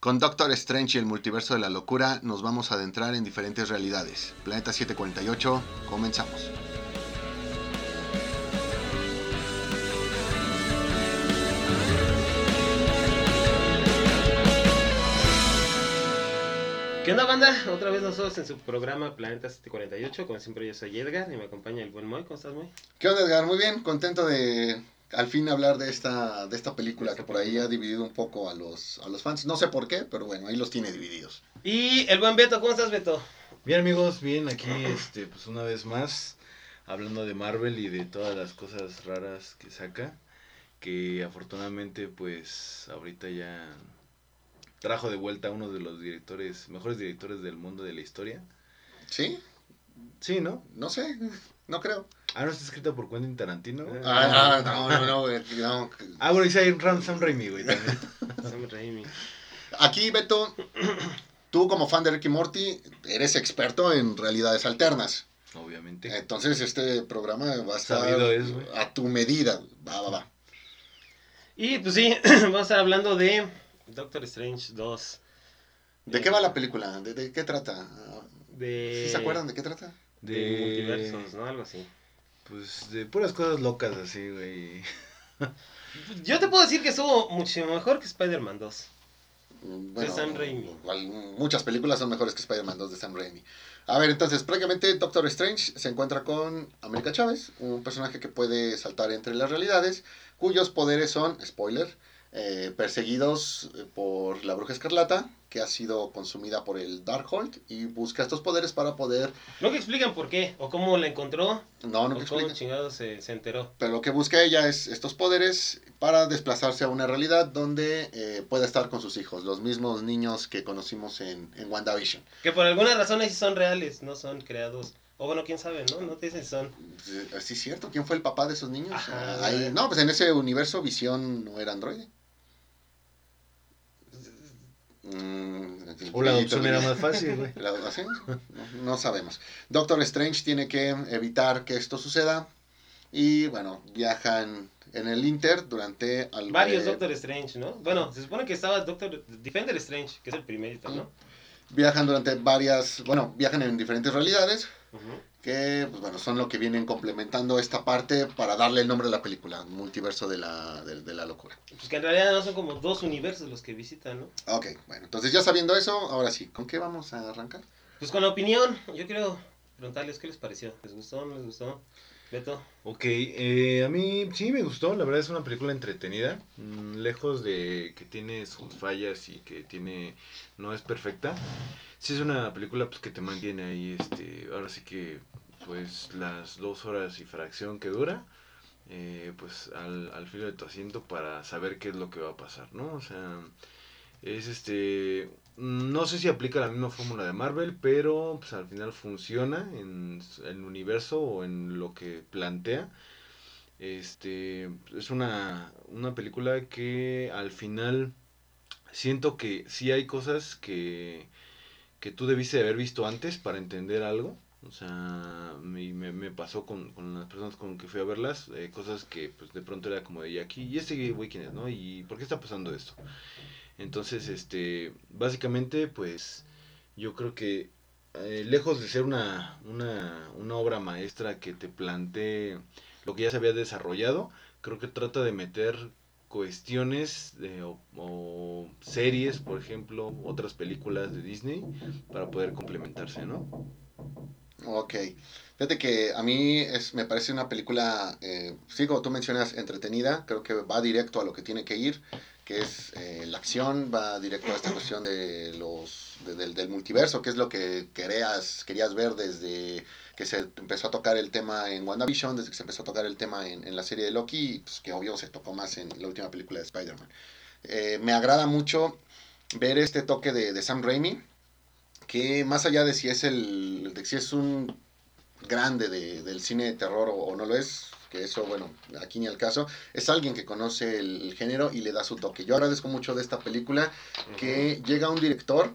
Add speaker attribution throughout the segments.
Speaker 1: Con Doctor Strange y el multiverso de la locura nos vamos a adentrar en diferentes realidades. Planeta 748, comenzamos.
Speaker 2: ¿Qué onda, banda? Otra vez nosotros en su programa Planeta 748. Como siempre, yo soy Edgar y me acompaña el buen Moy. ¿Cómo estás, Moy?
Speaker 1: ¿Qué onda, Edgar? Muy bien, contento de al fin hablar de esta, de esta película que por ahí ha dividido un poco a los, a los fans. No sé por qué, pero bueno, ahí los tiene divididos.
Speaker 2: Y el buen Beto, ¿cómo estás, Beto?
Speaker 3: Bien, amigos, bien, aquí, este, pues una vez más, hablando de Marvel y de todas las cosas raras que saca, que afortunadamente, pues, ahorita ya trajo de vuelta a uno de los directores, mejores directores del mundo de la historia.
Speaker 1: ¿Sí?
Speaker 3: Sí, ¿no?
Speaker 1: No sé, no creo.
Speaker 3: Ah, ¿no está escrito por Quentin Tarantino?
Speaker 1: Ah, no, no, no, güey, no.
Speaker 3: Ah, bueno, dice ahí Ram Sam Raimi, güey, también.
Speaker 2: Sam Raimi.
Speaker 1: Aquí, Beto, tú como fan de Ricky Morty, eres experto en realidades alternas.
Speaker 3: Obviamente.
Speaker 1: Entonces este programa va a estar
Speaker 3: es,
Speaker 1: a tu medida. Va, va, va.
Speaker 2: Y pues sí, vamos a estar hablando de Doctor Strange 2.
Speaker 1: ¿De qué va la película? ¿De, de qué trata?
Speaker 2: De...
Speaker 1: ¿Sí se acuerdan de qué trata?
Speaker 2: De,
Speaker 3: De-
Speaker 2: multiversos, ¿no? Algo así.
Speaker 3: Pues de puras cosas locas así, güey.
Speaker 2: Yo te puedo decir que estuvo mucho mejor que Spider-Man 2.
Speaker 1: Bueno,
Speaker 2: Sam Raimi.
Speaker 1: muchas películas son mejores que Spider-Man 2 de Sam Raimi. A ver, entonces, prácticamente Doctor Strange se encuentra con América Chávez, un personaje que puede saltar entre las realidades, cuyos poderes son, spoiler, eh, perseguidos eh, por la bruja escarlata, que ha sido consumida por el Darkhold, y busca estos poderes para poder...
Speaker 2: No que explican por qué, o cómo la encontró,
Speaker 1: No, no
Speaker 2: o
Speaker 1: te
Speaker 2: cómo chingado se, se enteró.
Speaker 1: Pero lo que busca ella es estos poderes para desplazarse a una realidad donde eh, pueda estar con sus hijos, los mismos niños que conocimos en, en WandaVision.
Speaker 2: Que por alguna razón ahí son reales, no son creados. O bueno, quién sabe, ¿no? No te dicen son.
Speaker 1: ¿Sí es cierto? ¿Quién fue el papá de esos niños?
Speaker 2: Ajá.
Speaker 1: Ahí- no, pues en ese universo Visión no era androide. Mm,
Speaker 3: O la adopción era más fácil, güey.
Speaker 1: ¿La adopción? No, no sabemos. Doctor Strange tiene que evitar que esto suceda y bueno, viajan en el Inter durante algo
Speaker 2: Varios
Speaker 1: de-
Speaker 2: Doctor Strange, ¿no? Bueno, se supone que estaba Doctor Defender Strange, que es el primerito, ¿no?
Speaker 1: Viajan durante varias, bueno, viajan en diferentes realidades. Que, pues bueno, son lo que vienen complementando esta parte para darle el nombre a la película, multiverso de la, de, de la locura.
Speaker 2: Pues que en realidad no son como dos universos los que visitan, ¿no?
Speaker 1: Ok, bueno, entonces ya sabiendo eso, ahora sí, ¿con qué vamos a arrancar?
Speaker 2: Pues con la opinión, yo quiero preguntarles qué les pareció. ¿Les gustó? ¿No les gustó? Beto.
Speaker 3: Ok, eh, a mí sí me gustó, la verdad es una película entretenida, mm, lejos de que tiene sus fallas y que tiene no es perfecta. Sí es una película pues que te mantiene ahí, este, ahora sí que pues las dos horas y fracción que dura, eh, pues al, al filo de tu asiento para saber qué es lo que va a pasar, ¿no? O sea, es este, no sé si aplica la misma fórmula de Marvel, pero pues al final funciona en el universo o en lo que plantea. Este, es una, una película que al final siento que sí hay cosas que, que tú debiste de haber visto antes para entender algo. O sea, me, me, pasó con, con las personas con que fui a verlas, eh, cosas que pues de pronto era como de "¿Y aquí, ¿y este güey es, no? ¿Y por qué está pasando esto? Entonces, este, básicamente, pues, yo creo que eh, lejos de ser una, una, una obra maestra que te plantee lo que ya se había desarrollado, creo que trata de meter cuestiones de, o, series, por ejemplo, otras películas de Disney, para poder complementarse, ¿no?
Speaker 1: Ok, fíjate que a mí es, me parece una película, eh, sí, como tú mencionas, entretenida, creo que va directo a lo que tiene que ir, que es eh, la acción, va directo a esta cuestión de los de- del, del multiverso, que es lo que querías, querías ver desde que se empezó a tocar el tema en WandaVision, desde que se empezó a tocar el tema en, en la serie de Loki, pues, que obvio se tocó más en la última película de Spider-Man. Eh, me agrada mucho ver este toque de, de Sam Raimi, que más allá de si es el de si es un grande de- del cine de terror o no lo es, que eso, bueno, aquí ni al caso, es alguien que conoce el, el género y le da su toque. Yo agradezco mucho de esta película que llega un director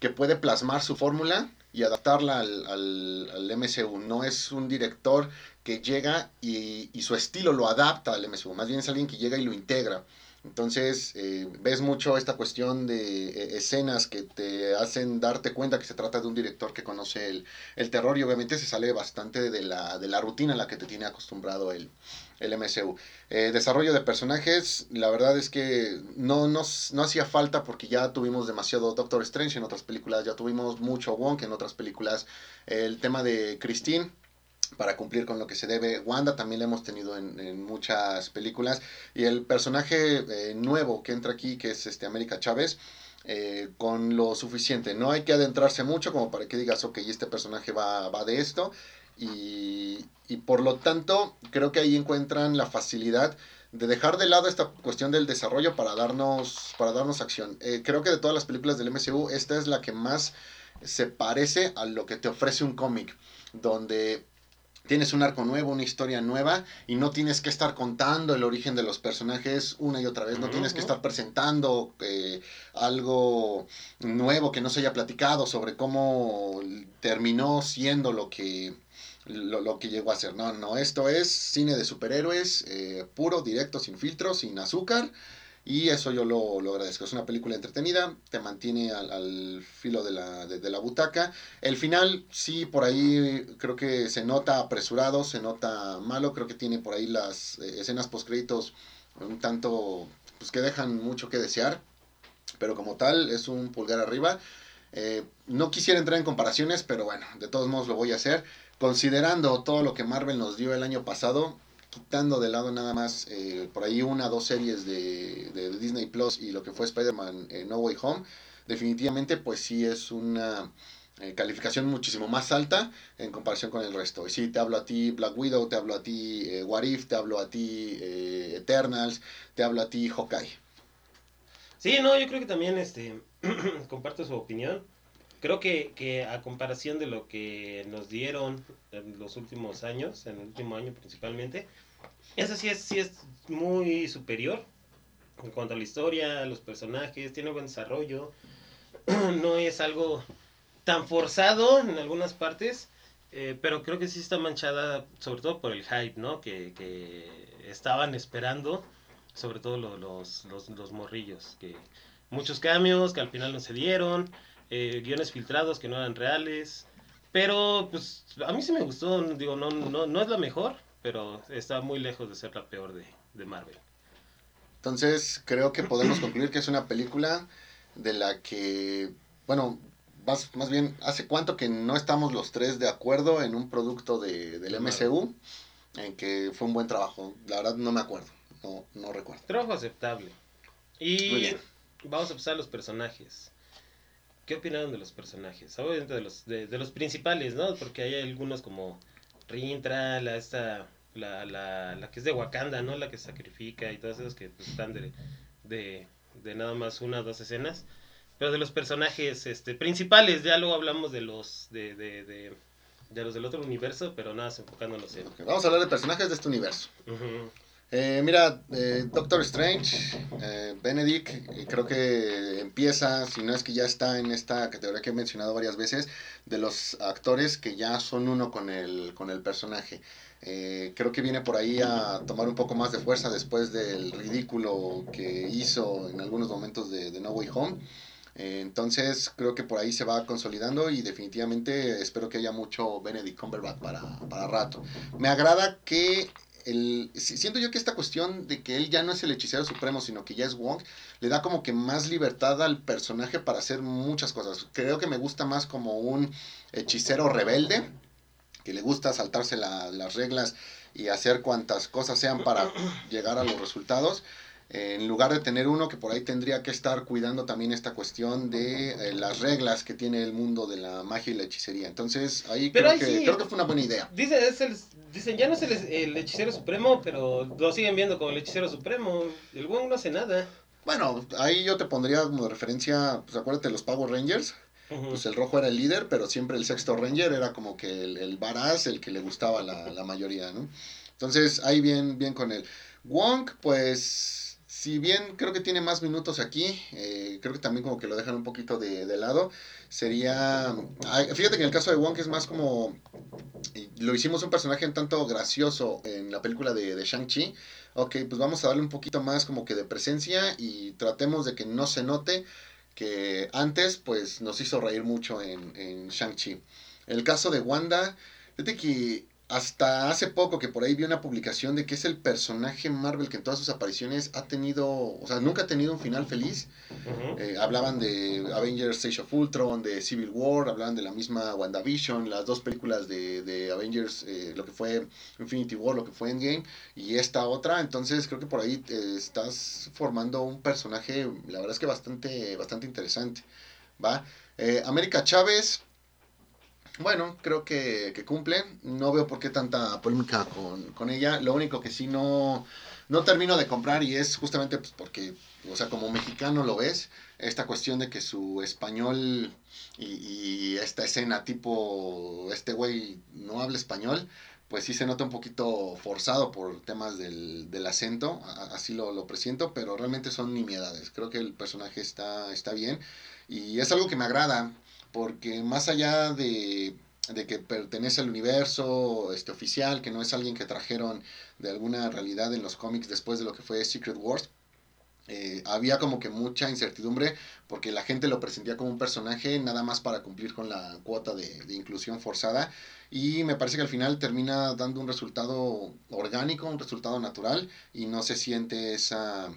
Speaker 1: que puede plasmar su fórmula y adaptarla al, al, al MCU. No es un director que llega y, y su estilo lo adapta al MCU, más bien es alguien que llega y lo integra. Entonces, eh, ves mucho esta cuestión de eh, escenas que te hacen darte cuenta que se trata de un director que conoce el, el terror y obviamente se sale bastante de la, de la rutina a la que te tiene acostumbrado el, el MCU. Eh, desarrollo de personajes, la verdad es que no, no, no hacía falta porque ya tuvimos demasiado Doctor Strange en otras películas, ya tuvimos mucho Wong en otras películas. el tema de Christine para cumplir con lo que se debe. Wanda también la hemos tenido en, muchas películas. Y el personaje eh, nuevo que entra aquí, que es este América Chávez, eh, con lo suficiente. No hay que adentrarse mucho como para que digas, ok, este personaje va, va de esto. Y, y por lo tanto, creo que ahí encuentran la facilidad de dejar de lado esta cuestión del desarrollo para darnos, para darnos acción. Eh, creo que de todas las películas del MCU, esta es la que más se parece a lo que te ofrece un cómic, donde tienes un arco nuevo, una historia nueva y no tienes que estar contando el origen de los personajes una y otra vez, no tienes que estar presentando eh, algo nuevo que no se haya platicado sobre cómo terminó siendo lo que lo, que llegó a ser. No, no, esto es cine de superhéroes, eh, puro, directo, sin filtros, sin azúcar. Y eso yo lo, lo, agradezco. Es una película entretenida, te mantiene al, filo de la, de, la, butaca. El final, sí, por ahí creo que se nota apresurado, se nota malo. Creo que tiene por ahí las eh, escenas post-créditos un tanto, pues que dejan mucho que desear. Pero como tal, es un pulgar arriba. Eh, no quisiera entrar en comparaciones, pero bueno, de todos modos lo voy a hacer. Considerando todo lo que Marvel nos dio el año pasado, quitando de lado nada más eh, por ahí una o dos series de, Disney Plus y lo que fue Spider-Man eh, No Way Home, definitivamente pues sí es una eh, calificación muchísimo más alta en comparación con el resto. Y sí, te hablo a ti Black Widow, te hablo a ti What If, te hablo a ti Eternals, te hablo a ti Hawkeye.
Speaker 2: Sí, no, yo creo que también este comparto su opinión. Creo que, que a comparación de lo que nos dieron en los últimos años, en el último año principalmente, esa sí es, sí es muy superior en cuanto a la historia, los personajes, tiene buen desarrollo, no es algo tan forzado en algunas partes, eh, pero creo que sí está manchada sobre todo por el hype, ¿no? Que, que estaban esperando, sobre todo los, los, los morrillos, que muchos cambios que al final no se dieron eh, guiones filtrados que no eran reales. Pero, pues, a mí sí me gustó. Digo, no, no, no es la mejor, pero está muy lejos de ser la peor de, de Marvel.
Speaker 1: Entonces, creo que podemos concluir que es una película de la que, bueno, más, más bien, ¿hace cuánto que no estamos los tres de acuerdo en un producto de, del MCU? En que fue un buen trabajo. La verdad no me acuerdo, no, no recuerdo.
Speaker 2: Trabajo aceptable. Y vamos a empezar los personajes. ¿Qué opinaron de los personajes? Obviamente de los, de, los principales, ¿no? Porque hay algunos como Rintra, la esta, la, la, la que es de Wakanda, ¿no? La que sacrifica y todas esas que pues, están de, de, de nada más una o dos escenas. Pero de los personajes este, principales, ya luego hablamos de los de, de, de, de los del otro universo, pero nada, enfocándonos en...
Speaker 1: Vamos a hablar de personajes de este universo. Eh, mira, eh, Doctor Strange, eh, Benedict, creo que empieza, si no es que ya está en esta categoría que he mencionado varias veces, de los actores que ya son uno con el, con el personaje. creo que viene por ahí a tomar un poco más de fuerza después del ridículo que hizo en algunos momentos de, de No Way Home. entonces creo que por ahí se va consolidando y definitivamente espero que haya mucho Benedict Cumberbatch para, para rato. Me agrada que el, siento yo que esta cuestión de que él ya no es el hechicero supremo, sino que ya es Wong, le da como que más libertad al personaje para hacer muchas cosas. Creo que me gusta más como un hechicero rebelde, que le gusta saltarse las reglas y hacer cuantas cosas sean para llegar a los resultados en lugar de tener uno que por ahí tendría que estar cuidando también esta cuestión de eh, las reglas que tiene el mundo de la magia y la hechicería. Entonces, ahí, creo, que, creo que fue una buena idea.
Speaker 2: Dice, es el, dicen, ya no es el, hechicero supremo, pero lo siguen viendo como el hechicero supremo. El Wong no hace nada.
Speaker 1: Bueno, ahí yo te pondría como referencia, pues acuérdate los Power Rangers. Pues el rojo era el líder, pero siempre el sexto Ranger era como que el, el varaz, el que le gustaba la, la mayoría, ¿no? Entonces, ahí bien, bien con él. Wong, pues si bien creo que tiene más minutos aquí, eh, creo que también como que lo dejan un poquito de, lado. Sería. Fíjate que en el caso de Wong es más como. Lo hicimos un personaje un tanto gracioso en la película de, de Shang-Chi. ok, pues vamos a darle un poquito más como que de presencia y tratemos de que no se note que antes pues nos hizo reír mucho en, en Shang-Chi. El caso de Wanda, fíjate que hasta hace poco que por ahí vi una publicación de que es el personaje Marvel que en todas sus apariciones ha tenido, o sea, nunca ha tenido un final feliz. Eh, hablaban de Avengers Age of Ultron, de Civil War, hablaban de la misma WandaVision, las dos películas de, de Avengers, eh, lo que fue Infinity War, lo que fue Endgame, y esta otra. Entonces creo que por ahí eh, estás formando un personaje, la verdad es que bastante, bastante interesante. ¿va? América Chávez, bueno, creo que, que cumple. No veo por qué tanta polémica con, con ella. Lo único que sí no, no termino de comprar y es justamente pues, porque, o sea, como mexicano lo ves, esta cuestión de que su español y, y esta escena tipo, este güey no habla español, pues sí se nota un poquito forzado por temas del, del acento, así lo, lo presiento, pero realmente son nimiedades. Creo que el personaje está, está bien y es algo que me agrada, porque más allá de, de que pertenece al universo este, oficial, que no es alguien que trajeron de alguna realidad en los cómics después de lo que fue Secret Wars, eh, había como que mucha incertidumbre porque la gente lo presentía como un personaje nada más para cumplir con la cuota de, de inclusión forzada y me parece que al final termina dando un resultado orgánico, un resultado natural y no se siente esa,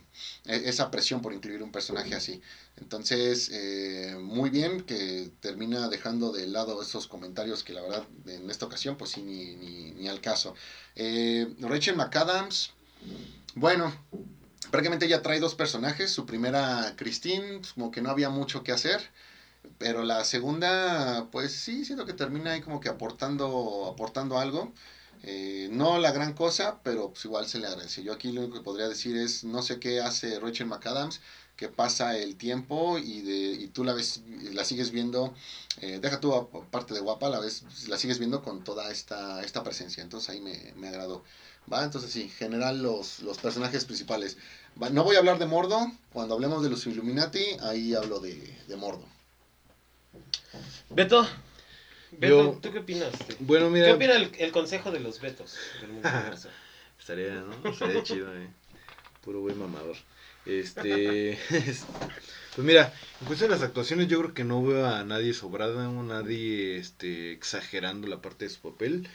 Speaker 1: e- esa presión por incluir un personaje así. Entonces, eh, muy bien que termina dejando de lado esos comentarios que la verdad en esta ocasión pues sí ni, ni, ni al caso. Eh, Rachel McAdams, bueno, prácticamente ella trae dos personajes. Su primera, Christine, pues, como que no había mucho que hacer. Pero la segunda, pues sí, siento que termina ahí como que aportando, aportando algo. Eh, no la gran cosa, pero pues igual se le agradece. Yo aquí lo único que podría decir es, no sé qué hace Rachel McAdams, que pasa el tiempo y, de, y tú la ves, la sigues viendo, eh, deja tú aparte de guapa, la ves, la sigues viendo con toda esta, esta presencia. Entonces ahí me, me agradó. ¿Va? Entonces sí, en general los, los personajes principales. Va, No voy a hablar de Mordo, cuando hablemos de los Illuminati, ahí hablo de, de Mordo.
Speaker 2: Beto, Beto,
Speaker 3: Yo-
Speaker 2: ¿tú qué opinas?
Speaker 3: Bueno,
Speaker 2: ¿Qué
Speaker 3: mira,
Speaker 2: opina el, el consejo de los Betos del
Speaker 3: estaría, ¿no? Estaría chido, eh. Puro güey mamador. Este, es- pues mira, en cuestión de las actuaciones yo creo que no veo a nadie sobrada, o nadie este, exagerando la parte de su papel.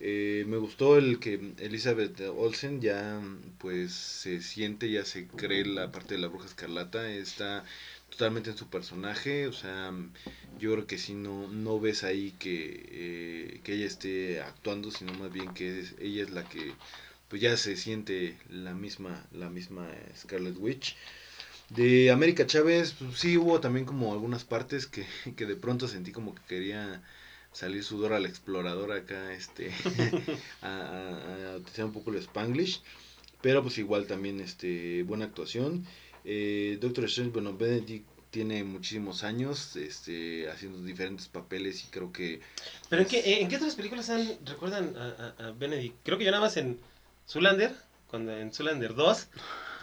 Speaker 3: Eh, me gustó el que Elizabeth Olsen ya pues se siente, ya se cree la parte de la bruja escarlata, está totalmente en su personaje, o sea, yo creo que si no, no ves ahí que, eh, que ella esté actuando, sino más bien que ella es la que pues ya se siente la misma, la misma Scarlet Witch. De América Chávez, pues, sí hubo también como algunas partes que, que de pronto sentí como que quería salir sudor al explorador acá, este, a, a- a utilizar un poco el Spanglish, pero pues igual también, este, buena actuación. Eh, Doctor Strange, bueno, Benedict tiene muchísimos años, este, haciendo diferentes papeles y creo que
Speaker 2: ¿Pero en qué, en qué otras películas han, recuerdan a, a- a Benedict? Creo que yo nada más en Zulander, cuando en Zulander 2,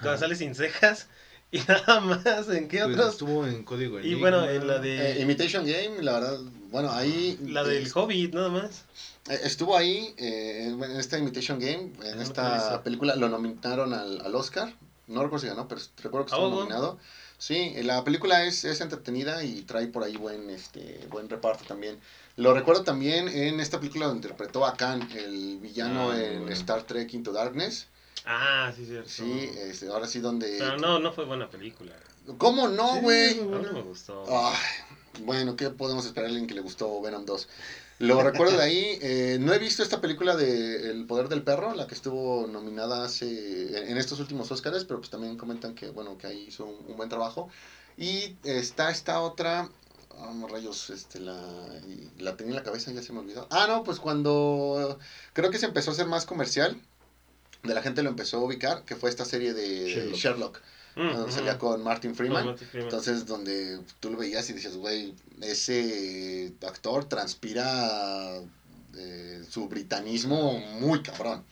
Speaker 2: cuando sale sin cejas, y nada más, ¿en qué
Speaker 3: pues,
Speaker 2: otros?
Speaker 3: estuvo en Código
Speaker 2: Y
Speaker 3: Enigma.
Speaker 2: bueno, en la de...
Speaker 1: Eh, Imitation Game, la verdad, bueno, ahí...
Speaker 2: La del
Speaker 1: es-
Speaker 2: Hobbit, nada más.
Speaker 1: eh, Estuvo ahí, eh, en esta Imitation Game, en
Speaker 2: no
Speaker 1: esta película, lo nominaron al, al Oscar. No recuerdo si ganó, pero recuerdo que estuvo
Speaker 2: Ah, bueno.
Speaker 1: nominado. Sí, la película es, es entretenida y trae por ahí buen, este, buen reparto también. Lo recuerdo también en esta película donde interpretó a Khan, el villano
Speaker 3: Ah,
Speaker 1: en
Speaker 3: bueno.
Speaker 1: Star Trek Into Darkness.
Speaker 2: Ah, sí, cierto.
Speaker 1: Sí, este, ahora sí donde...
Speaker 2: Pero no, no fue buena película.
Speaker 1: ¿Cómo no,
Speaker 3: Sí,
Speaker 1: güey?
Speaker 2: A mí no me gustó.
Speaker 1: Ay, bueno, ¿qué podemos esperar de alguien que le gustó Venom 2? Lo recuerdo de ahí. eh, no he visto esta película de El Poder del Perro, la que estuvo nominada hace en estos últimos Oscars, pero pues también comentan que bueno que ahí hizo un, un buen trabajo. Y está esta otra, no, rayos, este la y la tenía en la cabeza ya se me olvidó. Ah, no, pues cuando creo que se empezó a hacer más comercial, de la gente lo empezó a ubicar, que fue esta serie de
Speaker 3: Sherlock.
Speaker 1: Sherlock,
Speaker 2: Mm,
Speaker 1: donde
Speaker 2: ujú.
Speaker 1: salía con Martin Freeman.
Speaker 2: No, Martin Freeman.
Speaker 1: Entonces, donde tú lo veías y decías, güey, ese actor transpira eh, su britanismo muy cabrón.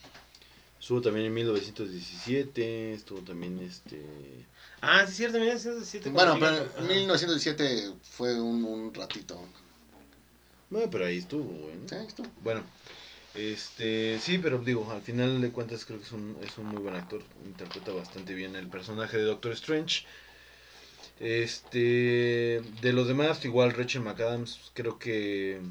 Speaker 3: Estuvo también en 1917, estuvo también este...
Speaker 2: Ah, sí, es cierto, 1917.
Speaker 1: Bueno, pero
Speaker 2: llega-
Speaker 1: en
Speaker 2: ajá.
Speaker 1: 1917 fue un, un ratito.
Speaker 3: Bueno, pero ahí estuvo, güey. ¿no?
Speaker 1: Sí, esto.
Speaker 3: Bueno, Este, sí, pero digo, al final de cuentas creo que es un, es un muy buen actor. Interpreta bastante bien el personaje de Doctor Strange. Este, de los demás, igual Rachel McAdams, creo que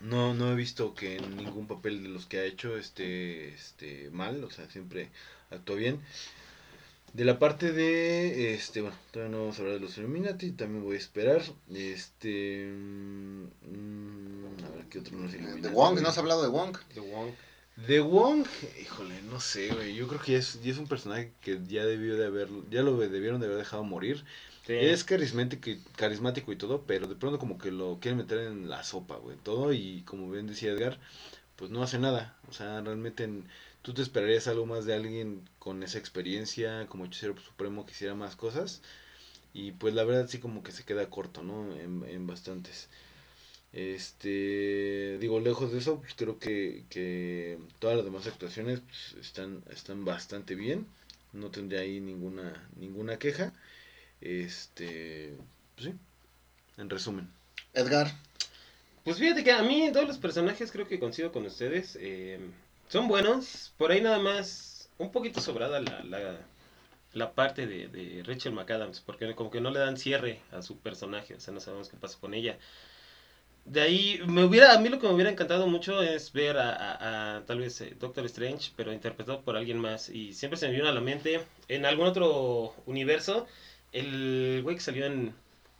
Speaker 3: no, no he visto que en ningún papel de los que ha hecho esté, este mal, o sea, siempre actuó bien. De la parte de, este, bueno, todavía no vamos a hablar de los Illuminati, también voy a esperar. Este, mm, a ver, ¿qué otro no es
Speaker 1: De Wong, ¿no has hablado de Wong?
Speaker 2: De Wong.
Speaker 3: De Wong, híjole, no sé, güey. Yo creo que ya es, ya es un personaje que ya debió de haber, ya lo debieron de haber dejado morir. Es carismático y, carismático y todo, pero de pronto como que lo quieren meter en la sopa, güey. Todo y como bien decía Edgar, pues no hace nada. O sea, realmente en- tú te esperarías algo más de alguien con esa experiencia, como hechicero supremo que hiciera más cosas. Y pues la verdad sí como que se queda corto, ¿no? En, en bastantes. Este, digo, lejos de eso, pues creo que, que todas las demás actuaciones pues, están, están bastante bien. No tendría ahí ninguna, ninguna queja. Este, pues sí, en resumen.
Speaker 1: Edgar,
Speaker 2: Pues fíjate que a mí todos los personajes creo que coincido con ustedes. eh, son buenos. Por ahí nada más un poquito sobrada la, la, la parte de, de Rachel McAdams. Porque como que no le dan cierre a su personaje. O sea, no sabemos qué pasa con ella. De ahí, me hubiera, a mí lo que me hubiera encantado mucho es ver a, a- a, tal vez eh, Doctor Strange, pero interpretado por alguien más. Y siempre se me vino a la mente, en algún otro universo, el güey que salió en,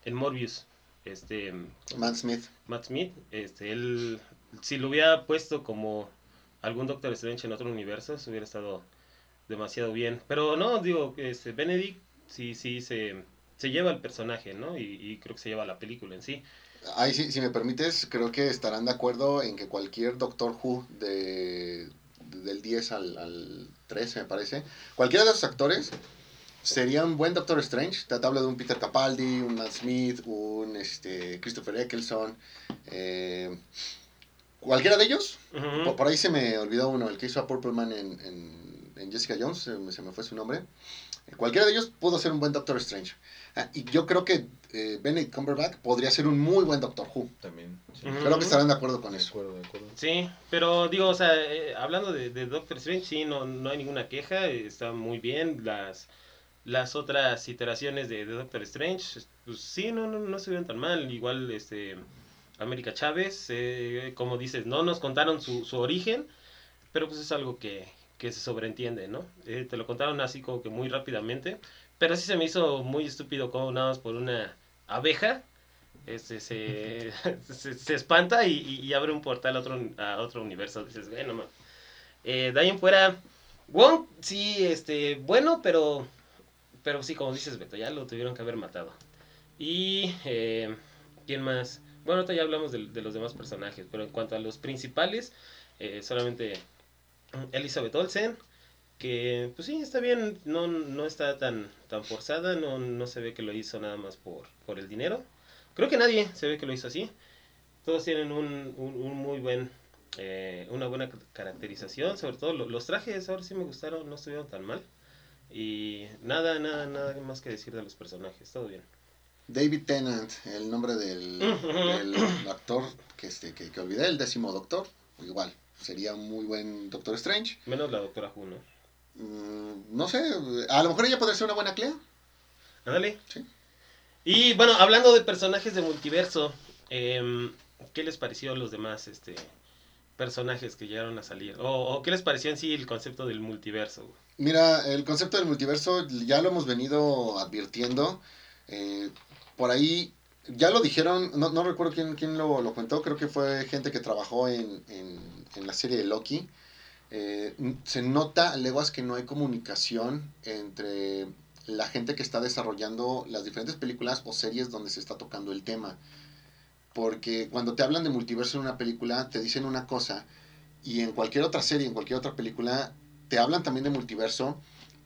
Speaker 2: en Morbius. Este,
Speaker 1: Matt Smith.
Speaker 2: Matt Smith, este, él, si lo hubiera puesto como algún Doctor Strange en otro universo, eso hubiera estado demasiado bien. Pero no, digo, este, Benedict sí, sí se, se lleva el personaje, ¿no? Y, y creo que se lleva la película en sí.
Speaker 1: Ahí sí, si me permites, creo que estarán de acuerdo en que cualquier Doctor Who de, del 10 al, al 13, me parece, cualquiera de esos actores sería un buen Doctor Strange. Te hablo de un Peter Capaldi, un Matt Smith, un este, Christopher Eccleston. eh, cualquiera de ellos. Por, por ahí se me olvidó uno, el que hizo a Purple Man en, en- en Jessica Jones, se me, se me fue su nombre. Eh, Cualquiera de ellos pudo ser un buen Doctor Strange. Ah, y yo creo que eh, Benedict Cumberbatch podría ser un muy buen Doctor Who.
Speaker 3: También. Sí.
Speaker 1: Creo que estarán de acuerdo con
Speaker 3: De
Speaker 1: eso.
Speaker 3: acuerdo, de acuerdo.
Speaker 2: Sí, pero digo, o sea, eh, hablando de, de Doctor Strange, sí, no, no hay ninguna queja, está muy bien. Las, las otras iteraciones de, de Doctor Strange, pues sí, no, no, no estuvieron tan mal. Igual, este, América Chávez, eh, como dices, no nos contaron su, su origen, pero pues es algo que, que se sobreentiende, ¿no? Eh, te lo contaron así como que muy rápidamente, pero sí se me hizo muy estúpido como nada más por una abeja este, se, se, espanta y, abre un portal a otro, a otro universo. Dices, bueno, ma". Eh, de ahí en fuera, Wong, sí, este, bueno, pero, pero sí, como dices, Beto, ya lo tuvieron que haber matado. Y, eh, ¿quién más? Bueno, ahorita ya hablamos de, de los demás personajes, pero en cuanto a los principales, eh, solamente Elizabeth Olsen, que pues sí, está bien, no, no está tan, tan forzada, no, no se ve que lo hizo nada más por, por el dinero. Creo que nadie se ve que lo hizo así. Todos tienen un, un, muy buen, eh, una buena ca- caracterización, sobre todo lo- los trajes ahora sí me gustaron, no estuvieron tan mal. Y nada, nada, nada más que decir de los personajes, todo bien.
Speaker 1: David Tennant, el nombre del, actor que, este, que, que olvidé, el décimo doctor. Igual, sería un muy buen Doctor Strange.
Speaker 2: Menos la doctora Who, ¿no?
Speaker 1: Mm, no sé, a lo mejor ella podría ser una buena Clea.
Speaker 2: Ándale.
Speaker 1: Sí.
Speaker 2: Y bueno, hablando de personajes de multiverso, em, ¿qué les pareció a los demás este, personajes que llegaron a salir? O, o qué les pareció en sí el concepto del multiverso? güey?
Speaker 1: Mira, el concepto del multiverso ya lo hemos venido advirtiendo. eh, por ahí, ya lo dijeron, no, no recuerdo quién, quién lo, lo contó, creo que fue gente que trabajó en, en, en la serie de Loki. Eh, se nota a leguas que no hay comunicación entre la gente que está desarrollando las diferentes películas o series donde se está tocando el tema. Porque cuando te hablan de multiverso en una película, te dicen una cosa, y en cualquier otra serie, en cualquier otra película, te hablan también de multiverso,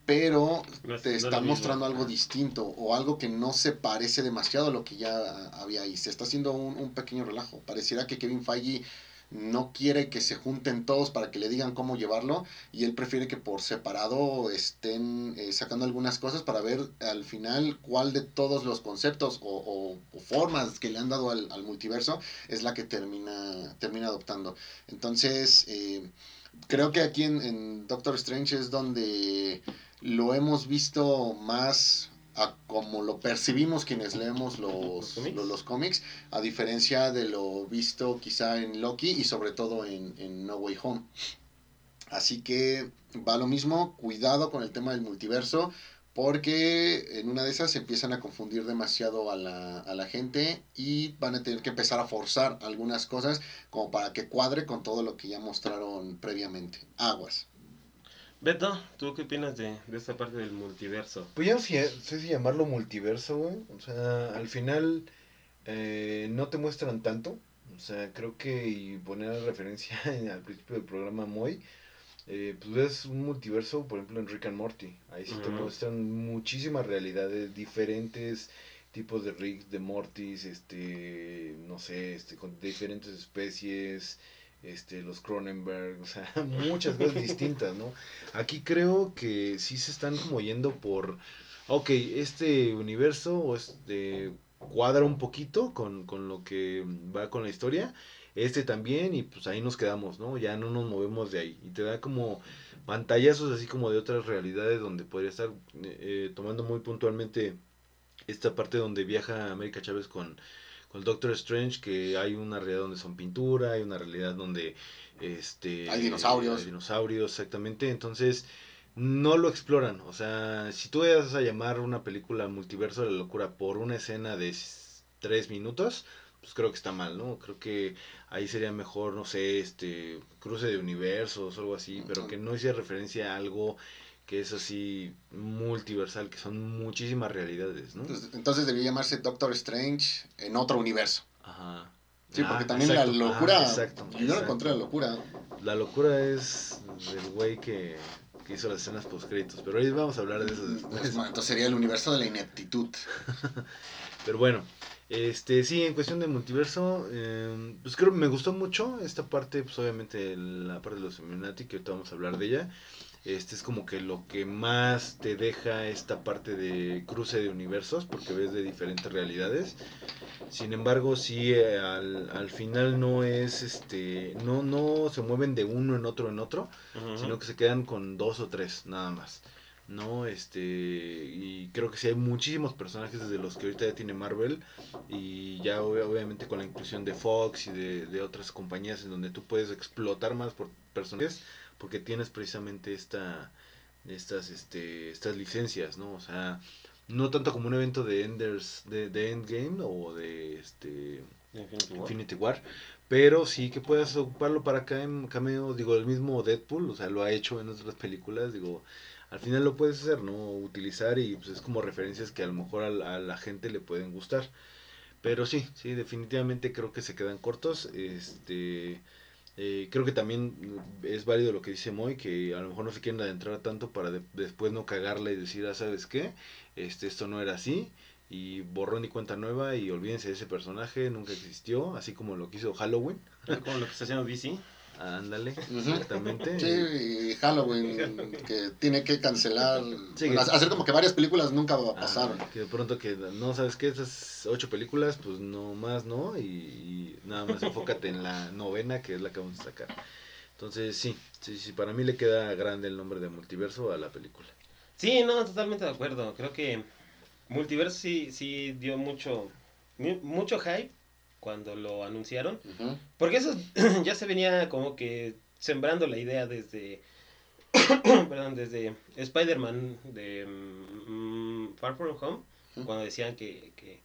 Speaker 1: pero
Speaker 2: No
Speaker 1: te
Speaker 2: no
Speaker 1: están mostrando algo distinto o algo que no se parece demasiado a lo que ya había ahí. Se está haciendo un, un pequeño relajo. Pareciera que Kevin Feige no quiere que se junten todos para que le digan cómo llevarlo y él prefiere que por separado estén eh, sacando algunas cosas para ver al final cuál de todos los conceptos o, formas que le han dado al, multiverso es la que termina, termina adoptando. Entonces, eh, creo que aquí en, en Doctor Strange es donde lo hemos visto más a como lo percibimos quienes leemos los, ¿Los, cómics? a diferencia de lo visto quizá en Loki y sobre todo en, No Way Home. Así que va lo mismo, cuidado con el tema del multiverso, porque en una de esas se empiezan a confundir demasiado a la, a la gente y van a tener que empezar a forzar algunas cosas como para que cuadre con todo lo que ya mostraron previamente. Aguas.
Speaker 2: Beto, ¿tú qué opinas de, de esta parte del multiverso?
Speaker 3: Pues yo no sé, si llamarlo multiverso, güey. O sea, al final eh, no te muestran tanto. O sea, creo que y poner la referencia al principio del programa Moy, eh, pues ves un multiverso, por ejemplo, en Rick and Morty. Ahí sí te muestran muchísimas realidades, diferentes tipos de Rick, de Mortys, este, no sé, este, con diferentes especies este, los Cronenberg, o sea, muchas cosas distintas, ¿no? Aquí creo que sí se están como yendo por, ok, este universo este, cuadra un poquito con, con lo que va con la historia, este también, y pues ahí nos quedamos, ¿no? Ya no nos movemos de ahí, y te da como pantallazos así como de otras realidades donde podría estar eh, tomando muy puntualmente esta parte donde viaja América Chávez con el Doctor Strange que hay una realidad donde son pintura, hay una realidad donde este
Speaker 1: hay dinosaurios.
Speaker 3: Hay dinosaurios, exactamente. Entonces, no lo exploran. O sea, si tú vas a llamar una película multiverso de la locura por una escena de tres minutos, pues creo que está mal, ¿no? Creo que ahí sería mejor, no sé, este cruce de universos o algo así, pero que no hiciera referencia a algo que es así multiversal, que son muchísimas realidades, ¿no?
Speaker 1: Entonces, debería llamarse Doctor Strange en otro universo. Ajá. Sí, porque ah, también la locura. exacto, yo no encontré la locura.
Speaker 3: La locura es el güey que, que, hizo las escenas post créditos, pero hoy vamos a hablar de eso
Speaker 1: después. entonces sería el universo de la ineptitud.
Speaker 3: pero bueno, este sí, en cuestión de multiverso, eh, pues creo que me gustó mucho esta parte, pues obviamente la parte de los Illuminati, que ahorita vamos a hablar de ella. Este es como que lo que más te deja esta parte de cruce de universos, porque ves de diferentes realidades. Sin embargo, sí, eh, al, al, final no es, este, no, no se mueven de uno en otro en otro, sino que se quedan con dos o tres, nada más. ¿No? Este, y creo que sí hay muchísimos personajes desde los que ahorita ya tiene Marvel y ya obviamente con la inclusión de Fox y de, de otras compañías en donde tú puedes explotar más por personajes porque tienes precisamente esta estas este estas licencias, ¿no? O sea, no tanto como un evento de Enders de, de Endgame o de este Infinity War. pero sí que puedes ocuparlo para acá en cameo, digo, el mismo Deadpool, o sea, lo ha hecho en otras películas, digo, al final lo puedes hacer, ¿no? Utilizar y pues es como referencias que a lo mejor a, a la gente le pueden gustar. Pero sí, sí, definitivamente creo que se quedan cortos. Este, eh, creo que también es válido lo que dice Moy, que a lo mejor no se quieren adentrar tanto para después no cagarla y decir, ah, ¿sabes qué? Este, esto no era así, y borrón y cuenta nueva, y olvídense de ese personaje, nunca existió, así como lo que hizo Halloween.
Speaker 2: Como lo que está haciendo DC.
Speaker 3: Ándale, exactamente.
Speaker 1: Sí, Halloween, que tiene que cancelar, hacer como que varias películas nunca pasaron.
Speaker 3: que de pronto que, no, ¿sabes qué? Esas ocho películas, pues no más, ¿no? Y, nada más enfócate en la novena, que es la que vamos a sacar. Entonces, sí, sí, sí, para mí le queda grande el nombre de multiverso a la película.
Speaker 2: Sí, no, totalmente de acuerdo. Creo que multiverso sí, sí dio mucho, mucho hype cuando lo anunciaron. Porque eso ya se venía como que sembrando la idea desde, perdón, desde Spider-Man de mm, Far From Home, cuando decían que, que,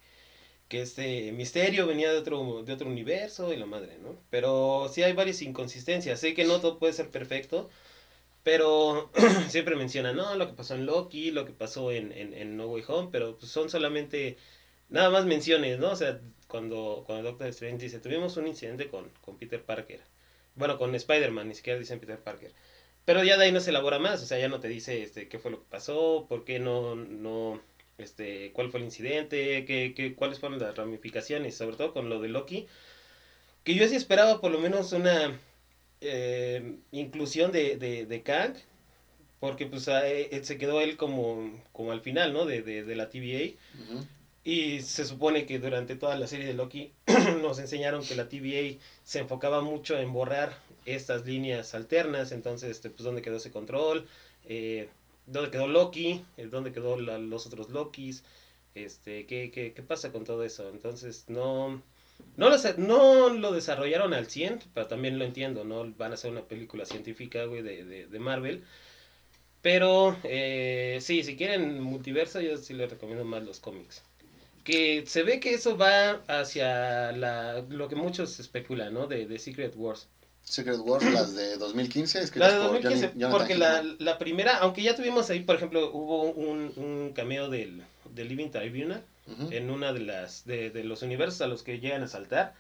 Speaker 2: que, este misterio venía de otro, de otro universo y la madre, ¿no? Pero sí hay varias inconsistencias. Sé que no todo puede ser perfecto. Pero siempre mencionan, no, lo que pasó en Loki, lo que pasó en, en, en No Way Home, pero pues son solamente nada más menciones, ¿no? O sea, cuando, cuando Doctor Strange dice, tuvimos un incidente con, con Peter Parker. Bueno, con Spider-Man, ni siquiera dicen Peter Parker. Pero ya de ahí no se elabora más, o sea, ya no te dice este, qué fue lo que pasó, por qué no, no, este, cuál fue el incidente, qué, qué, cuáles fueron las ramificaciones, sobre todo con lo de Loki. que yo sí esperaba por lo menos una eh, inclusión de, de, de Kang, porque pues eh, se quedó él como, como al final, ¿no? De, de, de la TVA.
Speaker 1: Ujú.
Speaker 2: Y se supone que durante toda la serie de Loki nos enseñaron que la TVA se enfocaba mucho en borrar estas líneas alternas. Entonces, este, pues, ¿dónde quedó ese control? Eh, ¿Dónde quedó Loki? Eh, ¿Dónde quedó los otros Lokis? Este, ¿qué, qué, qué pasa con todo eso? Entonces, no, no, lo, no lo desarrollaron al 100, pero también lo entiendo, ¿no? Van a hacer una película científica, güey, de, de, de Marvel. Pero, eh, sí, si quieren multiverso, yo sí les recomiendo más los cómics. Que se ve que eso va hacia la, lo que muchos especulan, ¿no? De, de Secret Wars.
Speaker 1: Secret Wars, las de 2015,
Speaker 2: La
Speaker 1: escritas
Speaker 2: de
Speaker 1: por
Speaker 2: 2015,
Speaker 1: Johnny- Jonathan
Speaker 2: porque la, la primera, aunque ya tuvimos ahí, por ejemplo, hubo un, un cameo del, del Living Tribunal en una de las de, de los universos a los que llegan a saltar.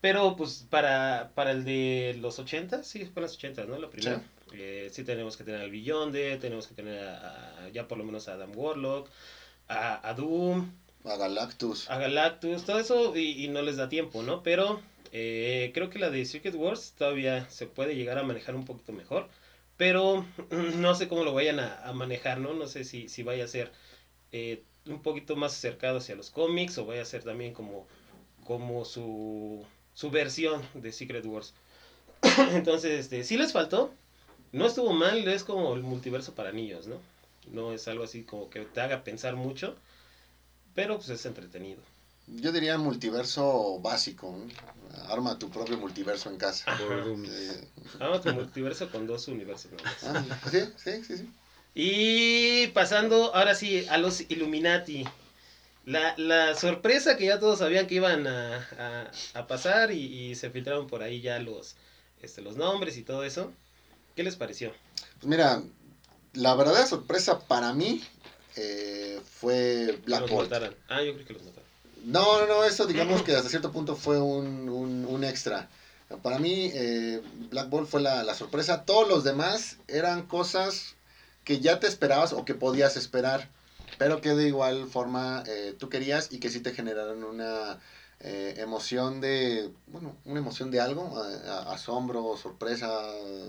Speaker 2: Pero pues para, para el de los 80, sí, fue en los 80, ¿no? La primera. Eh, sí tenemos que tener al Beyonde, tenemos que tener a, a- ya por lo menos a Adam Warlock, a, a Doom,
Speaker 1: A Galactus.
Speaker 2: a Galactus, todo eso y, y no les da tiempo, ¿no? Pero eh, creo que la de Secret Wars todavía se puede llegar a manejar un poquito mejor. Pero no sé cómo lo vayan a, a manejar, ¿no? No sé si, si vaya a ser eh, un poquito más acercado hacia los cómics o vaya a ser también como, como su, su versión de Secret Wars. Entonces, este, sí les faltó. No estuvo mal, es como el multiverso para niños, ¿no? No es algo así como que te haga pensar mucho, pero pues es entretenido.
Speaker 1: Yo diría multiverso básico. ¿no? Arma tu propio multiverso en casa. Eh,
Speaker 2: Vamos con multiverso con dos universos. más.
Speaker 1: ah, sí, sí, sí, sí.
Speaker 2: Y pasando ahora sí a los Illuminati. La, la sorpresa que ya todos sabían que iban a, a- a pasar y, y se filtraron por ahí ya los, este, los nombres y todo eso. ¿Qué les pareció?
Speaker 1: Pues mira, la verdadera sorpresa para mí eh, fue Black Bolt.
Speaker 2: Ah, yo creo que los mataron.
Speaker 1: No, no, no, eso digamos que hasta cierto punto fue un, un, un extra. Para mí, eh, Black Bolt fue la, la sorpresa. Todos los demás eran cosas que ya te esperabas o que podías esperar, pero que de igual forma eh, tú querías y que sí te generaron una eh, emoción de, bueno, una emoción de algo, a- a- asombro, sorpresa,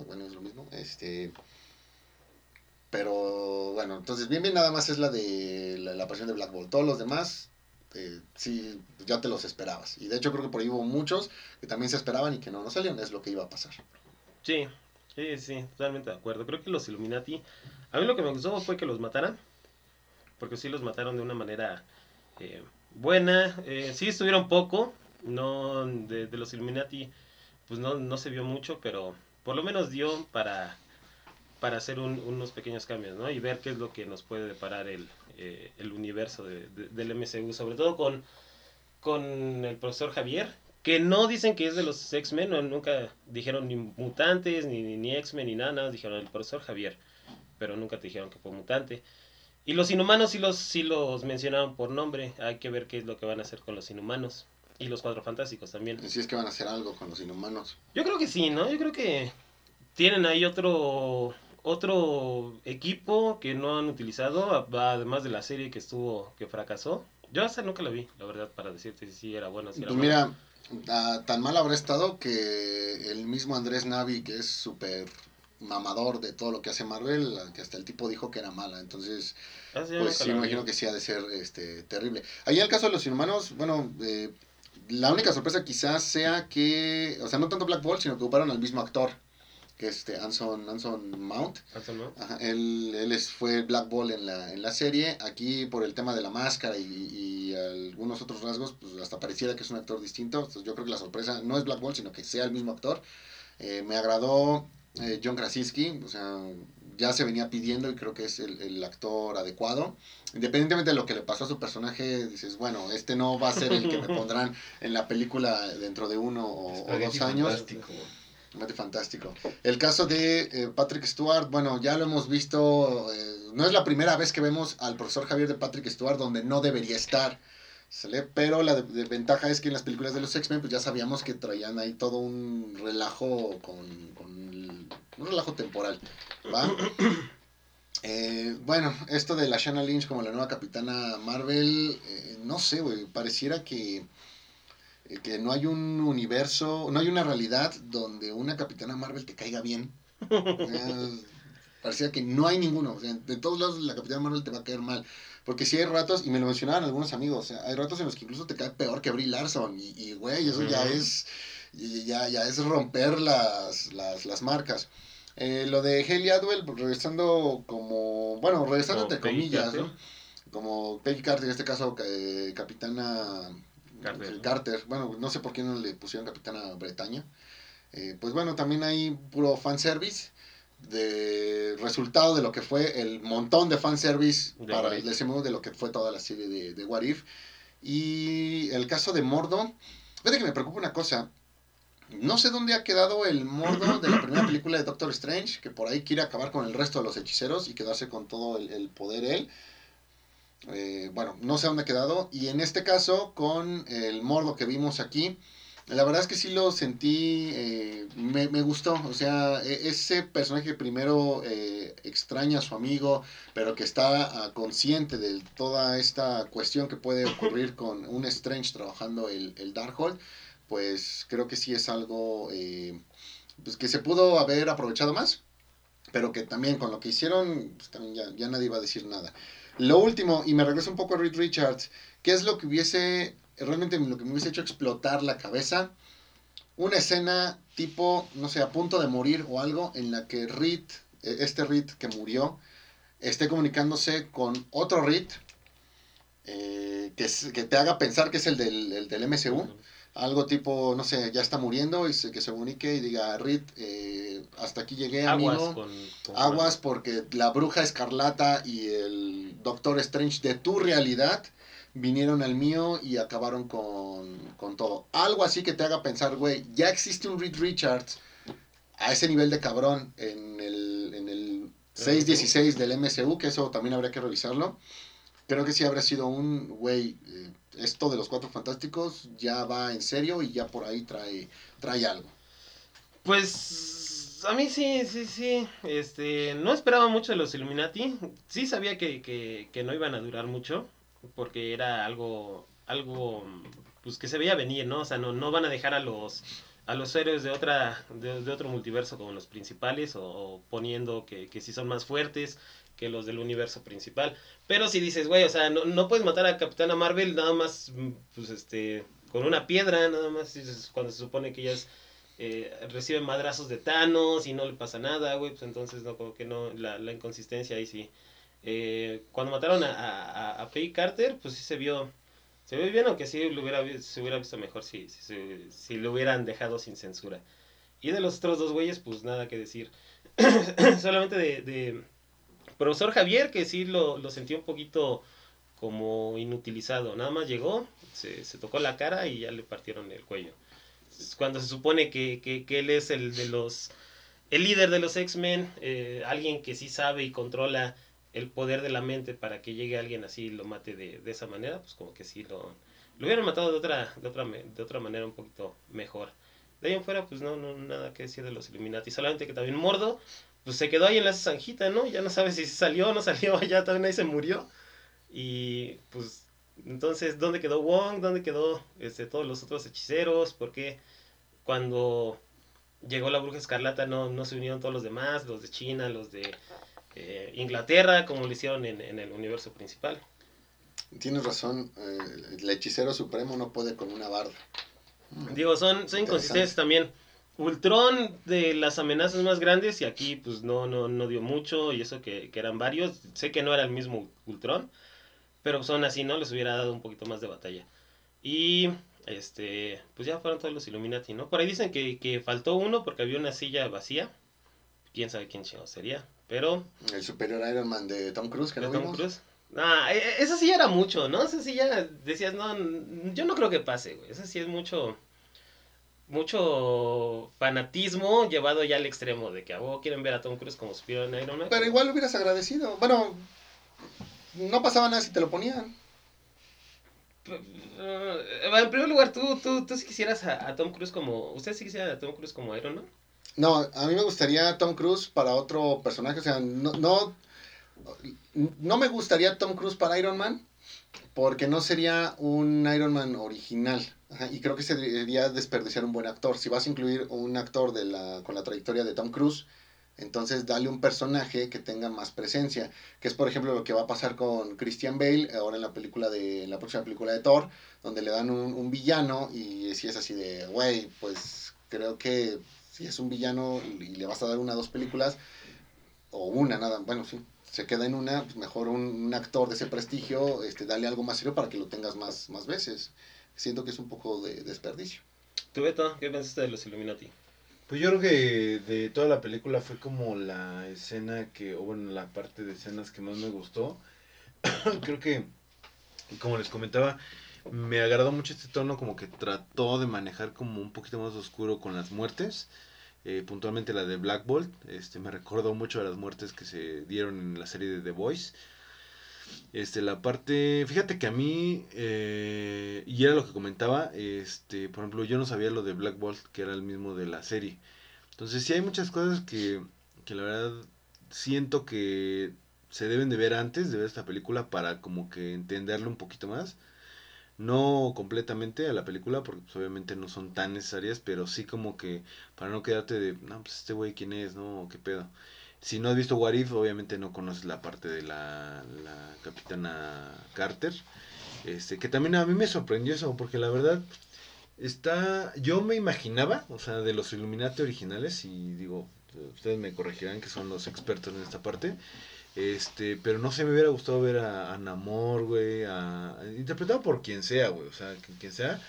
Speaker 1: bueno, es lo mismo. Este, pero bueno, entonces bien, bien nada más es la de la, la aparición de Black Bolt. Todos los demás eh, sí, ya te los esperabas. Y de hecho creo que por ahí hubo muchos que también se esperaban y que no, no salieron, es lo que iba a pasar.
Speaker 2: Sí, sí, sí, totalmente de acuerdo. Creo que los Illuminati, a mí lo que me gustó fue que los mataran, porque sí los mataron de una manera eh, buena. Eh, sí estuvieron poco, no de, de los Illuminati, pues no, no se vio mucho, pero por lo menos dio para, para hacer un- unos pequeños cambios, ¿no? Y ver qué es lo que nos puede deparar el, eh, el universo de- de- del MCU, sobre todo con, con el profesor Javier, que no dicen que es de los X-Men, no, nunca dijeron ni mutantes, ni, ni, ni X-Men, ni nada, nada, dijeron el profesor Javier, pero nunca te dijeron que fue mutante. Y los inhumanos sí los, sí los mencionaron por nombre, hay que ver qué es lo que van a hacer con los inhumanos. Y los cuatro fantásticos también.
Speaker 1: Si es que van a hacer algo con los inhumanos.
Speaker 2: Yo creo que sí, ¿no? Yo creo que tienen ahí otro otro equipo que no han utilizado, además de la serie que estuvo, que fracasó. Yo hasta nunca la vi, la verdad, para decirte si sí era buena, si era
Speaker 1: Pues
Speaker 2: mala.
Speaker 1: mira, tan mal habrá estado que el mismo Andrés Navi, que es súper mamador de todo lo que hace Marvel, que hasta el tipo dijo que era mala. Entonces,
Speaker 2: Ah, sí,
Speaker 1: pues sí, imagino que sí ha de ser este, terrible. Ahí en el caso de los inhumanos, bueno, eh, la única sorpresa quizás sea que, o sea, no tanto Black Bolt, sino que ocuparon al mismo actor, que es este Anson, Anson Mount.
Speaker 2: No.
Speaker 1: Ajá, él, él es, fue Black Ball en la, en la serie. Aquí por el tema de la máscara y, y algunos otros rasgos, pues hasta pareciera que es un actor distinto. Entonces yo creo que la sorpresa no es Black Ball, sino que sea el mismo actor. Eh, me agradó eh, John Krasinski, o sea, ya se venía pidiendo y creo que es el, el actor adecuado. Independientemente de lo que le pasó a su personaje, dices, bueno, este no va a ser el que me pondrán en la película dentro de uno o, o dos años.
Speaker 3: fantástico.
Speaker 1: Mate fantástico. El caso de eh, Patrick Stewart, bueno, ya lo hemos visto, eh, no es la primera vez que vemos al profesor Javier de Patrick Stewart donde no debería estar, ¿sale? Pero la de- de- ventaja es que en las películas de los X-Men pues ya sabíamos que traían ahí todo un relajo con, con el- un relajo temporal, ¿va? Eh, bueno, esto de la Shanna Lynch como la nueva capitana Marvel, eh, no sé, güey, pareciera que que no hay un universo, no hay una realidad donde una Capitana Marvel te caiga bien. Parecía que no hay ninguno. O sea, de todos lados la Capitana Marvel te va a caer mal. Porque si hay ratos, y me lo mencionaban algunos amigos, o sea, hay ratos en los que incluso te cae peor que Brie Larson. Y, güey, eso ya es ya, ya es romper las, las, las marcas. Eh, lo de Haley Atwell, pues, regresando como, bueno, regresando
Speaker 2: Como
Speaker 1: entre comillas. ¿no? Como Peggy Carter, en este caso, eh, Capitana
Speaker 2: Carter.
Speaker 1: Carter. Bueno, no sé por qué no le pusieron Capitana Bretaña. Eh, pues bueno, también hay puro fanservice de resultado de lo que fue el montón de fanservice
Speaker 2: De
Speaker 1: para el. DCMU de lo que fue toda la serie de, de What If. Y el caso de Mordo, fíjate que me preocupa una cosa. No sé dónde ha quedado el Mordo de la primera película de Doctor Strange, que por ahí quiere acabar con el resto de los hechiceros y quedarse con todo el, el poder él. Eh, bueno, no sé dónde ha quedado. Y en este caso, con el Mordo que vimos aquí, la verdad es que sí lo sentí, eh, me, me gustó. O sea, e- ese personaje que primero eh, extraña a su amigo, pero que está ah, consciente de toda esta cuestión que puede ocurrir con un Strange trabajando el, el Darkhold, pues creo que sí es algo eh, pues que se pudo haber aprovechado más, pero que también con lo que hicieron, pues también ya, ya nadie va a decir nada. Lo último, y me regreso un poco a Reed Richards, ¿qué es lo que hubiese, realmente lo que me hubiese hecho explotar la cabeza? Una escena tipo, no sé, a punto de morir o algo, en la que Reed, eh, este Reed que murió, esté comunicándose con otro Reed, eh, que, que te haga pensar que es el del, el del MCU. Algo tipo, no sé, ya está muriendo y se, que se comunique y diga, Reed, eh, hasta aquí llegué, amigo.
Speaker 2: Aguas con, con-
Speaker 1: Aguas porque la bruja escarlata y el Doctor Strange de tu realidad vinieron al mío y acabaron con, con todo. Algo así que te haga pensar, güey, ya existe un Reed Richards a ese nivel de cabrón en el, en el 616 del MCU, que eso también habría que revisarlo. Creo que sí habría sido un, güey, eh, esto de los Cuatro Fantásticos ya va en serio y ya por ahí trae, trae algo.
Speaker 2: Pues a mí sí, sí, sí. Este, no esperaba mucho de los Illuminati. Sí sabía que, que, que no iban a durar mucho. Porque era algo, algo, pues que se veía venir, ¿no? O sea, no, no van a dejar a los, a los héroes de otra, de, otro multiverso como los principales o, poniendo que, que sí son más fuertes que los del universo principal. Pero si dices, güey, o sea, no, no puedes matar a Capitana Marvel nada más, pues este, con una piedra, nada más cuando se supone que ella es eh, recibe madrazos de Thanos y no le pasa nada, güey, pues entonces no, como que no, la, la inconsistencia ahí sí. Eh, cuando mataron a, a, a Peggy Carter, pues sí se vio, se vio bien, aunque sí lo hubiera, se hubiera visto mejor si, si, si lo hubieran dejado sin censura. Y de los otros dos güeyes, pues nada que decir. Solamente de, de profesor Javier, que sí lo, lo sentí un poquito como inutilizado. Nada más llegó, se, se tocó la cara y ya le partieron el cuello cuando se supone que, que, que él es el de los el líder de los X-Men, eh, alguien que sí sabe y controla el poder de la mente para que llegue alguien así y lo mate de, esa manera, pues como que sí lo, lo hubieran matado de otra, de otra de otra manera un poquito mejor. De ahí en fuera, pues no, no, nada que decir de los Illuminati, solamente que también Mordo, pues se quedó ahí en la zanjita, ¿no? Ya no sabe si salió o no salió, ya también ahí se murió. Y pues entonces, ¿dónde quedó Wong? ¿Dónde quedó este, todos los otros hechiceros? ¿Por qué cuando llegó la bruja escarlata no, no se unieron todos los demás? Los de China, los de eh, Inglaterra, como lo hicieron en, en el universo principal.
Speaker 1: Tienes razón, eh, el hechicero supremo no puede con una barda. Mm.
Speaker 2: Digo, son, son inconsistencias también. Ultron de las amenazas más grandes y aquí pues no, no, no dio mucho y eso que, que eran varios. Sé que no era el mismo Ultron, pero son así, ¿no? Les hubiera dado un poquito más de batalla. Y este, pues ya fueron todos los Illuminati, ¿no? Por ahí dicen que, que faltó uno porque había una silla vacía. Quién sabe quién chingo sería, pero
Speaker 1: El superior Iron Man de Tom Cruise, que
Speaker 2: ¿De
Speaker 1: no
Speaker 2: Tom
Speaker 1: vimos.
Speaker 2: Cruise? Ah, e- e- eso sí era mucho, ¿no? Eso sí ya decías, no, yo no creo que pase, güey. Eso sí es mucho, mucho fanatismo llevado ya al extremo de que a vos quieren ver a Tom Cruise como superior en Iron Man.
Speaker 1: Pero igual lo hubieras agradecido. Bueno, no pasaba nada si te lo ponían.
Speaker 2: Eh, en primer lugar, tú, tú, tú sí quisieras a, a Tom Cruise como, ¿usted sí quisiera a Tom Cruise como Iron Man?
Speaker 1: No, a mí me gustaría Tom Cruise para otro personaje. O sea, no, no, no me gustaría Tom Cruise para Iron Man, Porque no sería un Iron Man original. Ajá, y creo que sería desperdiciar un buen actor. Si vas a incluir un actor de la, con la trayectoria de Tom Cruise, entonces dale un personaje que tenga más presencia. Que es por ejemplo lo que va a pasar con Christian Bale ahora en la película de la próxima película de Thor, donde le dan un, un villano y si es así de, güey, pues creo que si es un villano y le vas a dar una o dos películas, o una, nada, bueno, sí, se queda en una, pues mejor un, un, actor de ese prestigio, este, dale algo más serio para que lo tengas más, más veces. Siento que es un poco de desperdicio.
Speaker 2: ¿Tú, Beto, qué pensaste de los Illuminati?
Speaker 3: Pues yo creo que de toda la película fue como la escena que, o bueno, la parte de escenas que más me gustó. creo que, como les comentaba, me agradó mucho este tono, como que trató de manejar como un poquito más oscuro con las muertes. Eh, puntualmente la de Black Bolt, este, me recordó mucho a las muertes que se dieron en la serie de The Voice. Este, la parte, fíjate que a mí, eh, y era lo que comentaba, este, por ejemplo, yo no sabía lo de Black Bolt, que era el mismo de la serie. Entonces sí hay muchas cosas que, que la verdad siento que se deben de ver antes de ver esta película para como que entenderlo un poquito más no completamente a la película, porque pues, obviamente no son tan necesarias, pero sí como que para no quedarte de, no, pues este güey quién es, ¿no? ¿Qué pedo? Si no has visto What If, obviamente no conoces la parte de la, la capitana Carter, este, que también a mí me sorprendió eso, porque la verdad está, yo me imaginaba, o sea, de los Illuminati originales, y digo, ustedes me corregirán que son los expertos en esta parte, este, pero no sé, me hubiera gustado ver a, a Namor, güey, a, interpretado por quien sea, güey, o sea, quien sea.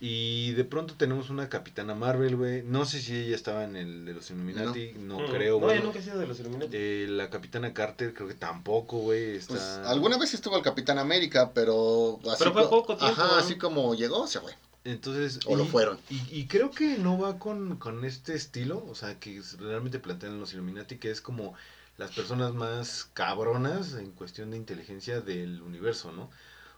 Speaker 3: Y de pronto tenemos una Capitana Marvel, güey. No sé si ella estaba en el de los Illuminati, no, no creo,
Speaker 2: güey. No, nunca he sido de los Illuminati.
Speaker 3: Eh, la Capitana Carter creo que tampoco, güey. Está...
Speaker 1: Pues, alguna vez estuvo el Capitán América, pero...
Speaker 2: Así pero fue poco tiempo.
Speaker 1: Ajá, así como llegó, se fue.
Speaker 3: Entonces,
Speaker 1: o
Speaker 3: y,
Speaker 1: lo fueron.
Speaker 3: Y, y, creo que no va con, con este estilo, o sea, que realmente plantean los Illuminati, que es como las personas más cabronas en cuestión de inteligencia del universo, ¿no?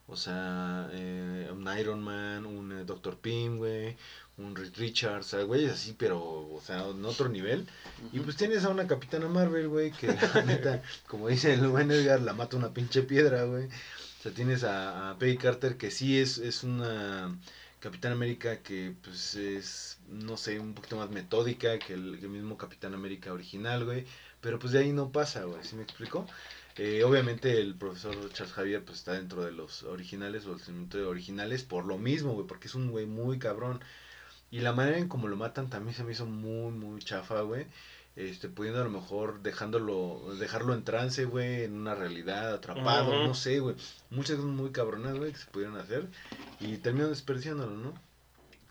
Speaker 3: O sea, eh, un Iron Man, un eh, Dr. Pym, güey, un Rick Richards, o sea, güey, así, pero, o sea, en otro nivel. Uh -huh. Y pues tienes a una Capitana Marvel, güey, que la neta, como dice el buen Edgar, la mata una pinche piedra, güey. O sea, tienes a, a Peggy Carter, que sí es, es una Capitán América que, pues, es, no sé, un poquito más metódica que el, que el mismo Capitán América original, güey. Pero pues de ahí no pasa, güey, ¿sí me explico? Eh, obviamente el profesor Charles Javier pues está dentro de los originales o los originales por lo mismo, güey, porque es un güey muy cabrón. Y la manera en cómo lo matan también se me hizo muy, muy chafa, güey. Este, pudiendo a lo mejor dejándolo, dejarlo en trance, güey, en una realidad, atrapado, uh -huh. no sé, güey. Muchas cosas muy cabronas, güey, que se pudieron hacer. Y terminaron desperdiciándolo, ¿no?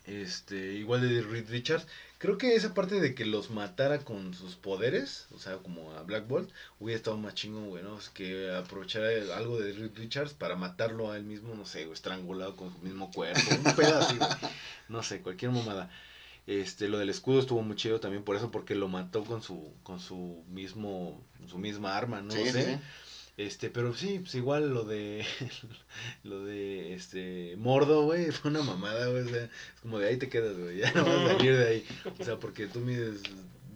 Speaker 3: Este, igual de Reed Richards. Creo que esa parte de que los matara con sus poderes, o sea, como a Black Bolt, hubiera estado más chingón, güey, ¿no? Es que aprovechara algo de Reed Richards para matarlo a él mismo, no sé, estrangulado con su mismo cuerpo, un pedazo, güey. No sé, cualquier mamada. Este, lo del escudo estuvo muy chido también por eso, porque lo mató con su, con su mismo, su misma arma, ¿no?
Speaker 1: Sí,
Speaker 3: sé.
Speaker 1: sí.
Speaker 3: Este, pero sí, pues igual lo de lo de este Mordo, güey, fue una mamada, güey, o sea, es como de ahí te quedas, güey, ya no vas a salir de ahí. O sea, porque tú mides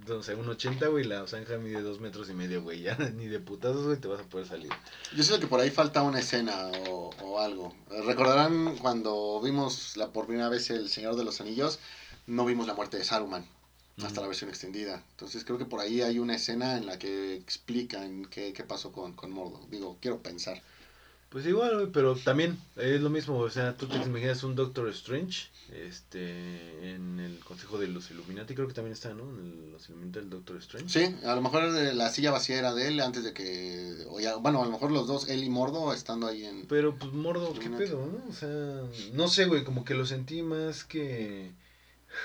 Speaker 3: no sé, un 80, güey, la zanja mide dos metros y medio, güey, ya ni de putazos, güey, te vas a poder salir.
Speaker 1: Yo siento que por ahí falta una escena o, o algo. Recordarán cuando vimos la por primera vez El Señor de los Anillos, no vimos la muerte de Saruman hasta la versión extendida. Entonces creo que por ahí hay una escena en la que explican qué, qué pasó con, con Mordo. Digo, quiero pensar.
Speaker 3: Pues igual, pero también es lo mismo, o sea, tú te imaginas un Doctor Strange, este, en el Consejo de los Illuminati, creo que también está, ¿no? En el, los Illuminati del Doctor Strange.
Speaker 1: Sí, a lo mejor la silla vacía era de él antes de que, o ya, bueno, a lo mejor los dos, él y Mordo, estando ahí en...
Speaker 3: Pero pues Mordo, ¿qué pedo, no? O sea, no sé, güey, como que lo sentí más que...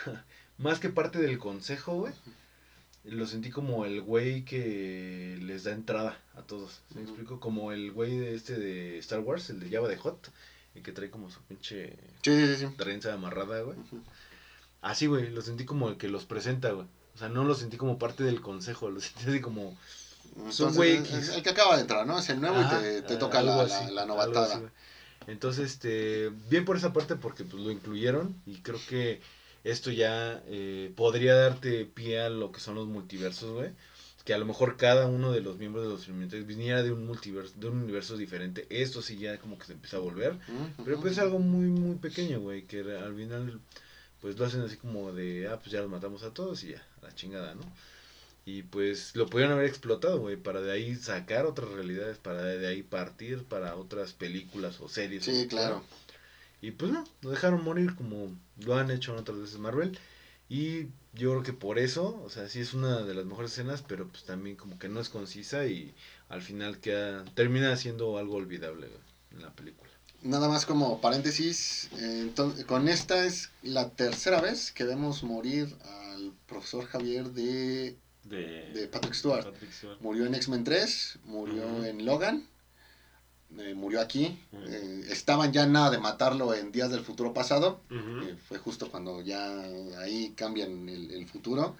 Speaker 3: más que parte del consejo, güey. Lo sentí como el güey que les da entrada a todos. ¿Me uh -huh. explico? Como el güey de este de Star Wars, el de Java de Hot, el que trae como su pinche
Speaker 1: sí, sí, sí.
Speaker 3: trenza amarrada, güey. Uh -huh. Así, güey, lo sentí como el que los presenta, güey. O sea, no lo sentí como parte del consejo, lo sentí así como...
Speaker 1: Un güey el que acaba de entrar, ¿no? Es el nuevo Ajá, y te, te toca la, así, la, la, novatada. Así,
Speaker 3: Entonces, este, bien por esa parte porque pues lo incluyeron y creo que esto ya eh, podría darte pie a lo que son los multiversos, güey. que a lo mejor cada uno de los miembros de los Illuminati viniera de un multiverso, de un universo diferente, esto sí ya como que se empieza a volver. Pero pues es algo muy, muy pequeño, güey, que al final pues lo hacen así como de, ah, pues ya los matamos a todos y ya, a la chingada, ¿no? Y pues lo pudieron haber explotado, güey, para de ahí sacar otras realidades, para de ahí partir para otras películas o series.
Speaker 1: Sí, claro.
Speaker 3: Y pues no, lo dejaron morir como lo han hecho en otras veces Marvel. Y yo creo que por eso, o sea, sí es una de las mejores escenas, pero pues también como que no es concisa y al final queda, termina siendo algo olvidable en la película.
Speaker 1: Nada más como paréntesis, eh, entonces, con esta es la tercera vez que vemos morir al profesor Javier de,
Speaker 2: De,
Speaker 1: de Patrick Stewart.
Speaker 2: Patrick Stewart.
Speaker 1: Murió en X-Men 3, murió en Logan, eh, murió aquí. Eh, estaban ya nada de matarlo en Días del Futuro Pasado. Eh, fue justo cuando ya ahí cambian el, el futuro.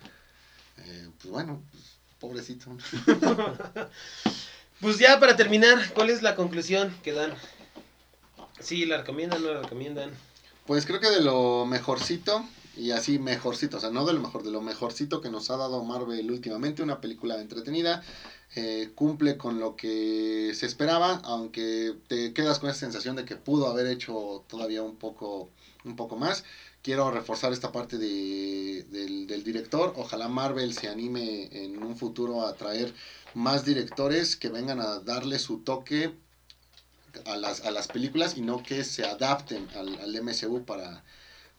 Speaker 1: Eh, pues bueno, pues, pobrecito.
Speaker 2: Pues ya para terminar, ¿cuál es la conclusión que dan? Sí, la recomiendan, no la recomiendan.
Speaker 1: Pues creo que de lo mejorcito, y así mejorcito, o sea, no de lo mejor, de lo mejorcito que nos ha dado Marvel últimamente, una película entretenida, eh, cumple con lo que se esperaba, aunque te quedas con esa sensación de que pudo haber hecho todavía un poco, un poco más. Quiero reforzar esta parte de, del, del director. Ojalá Marvel se anime en un futuro a traer más directores que vengan a darle su toque a las, a las películas y no que se adapten al, al MCU para,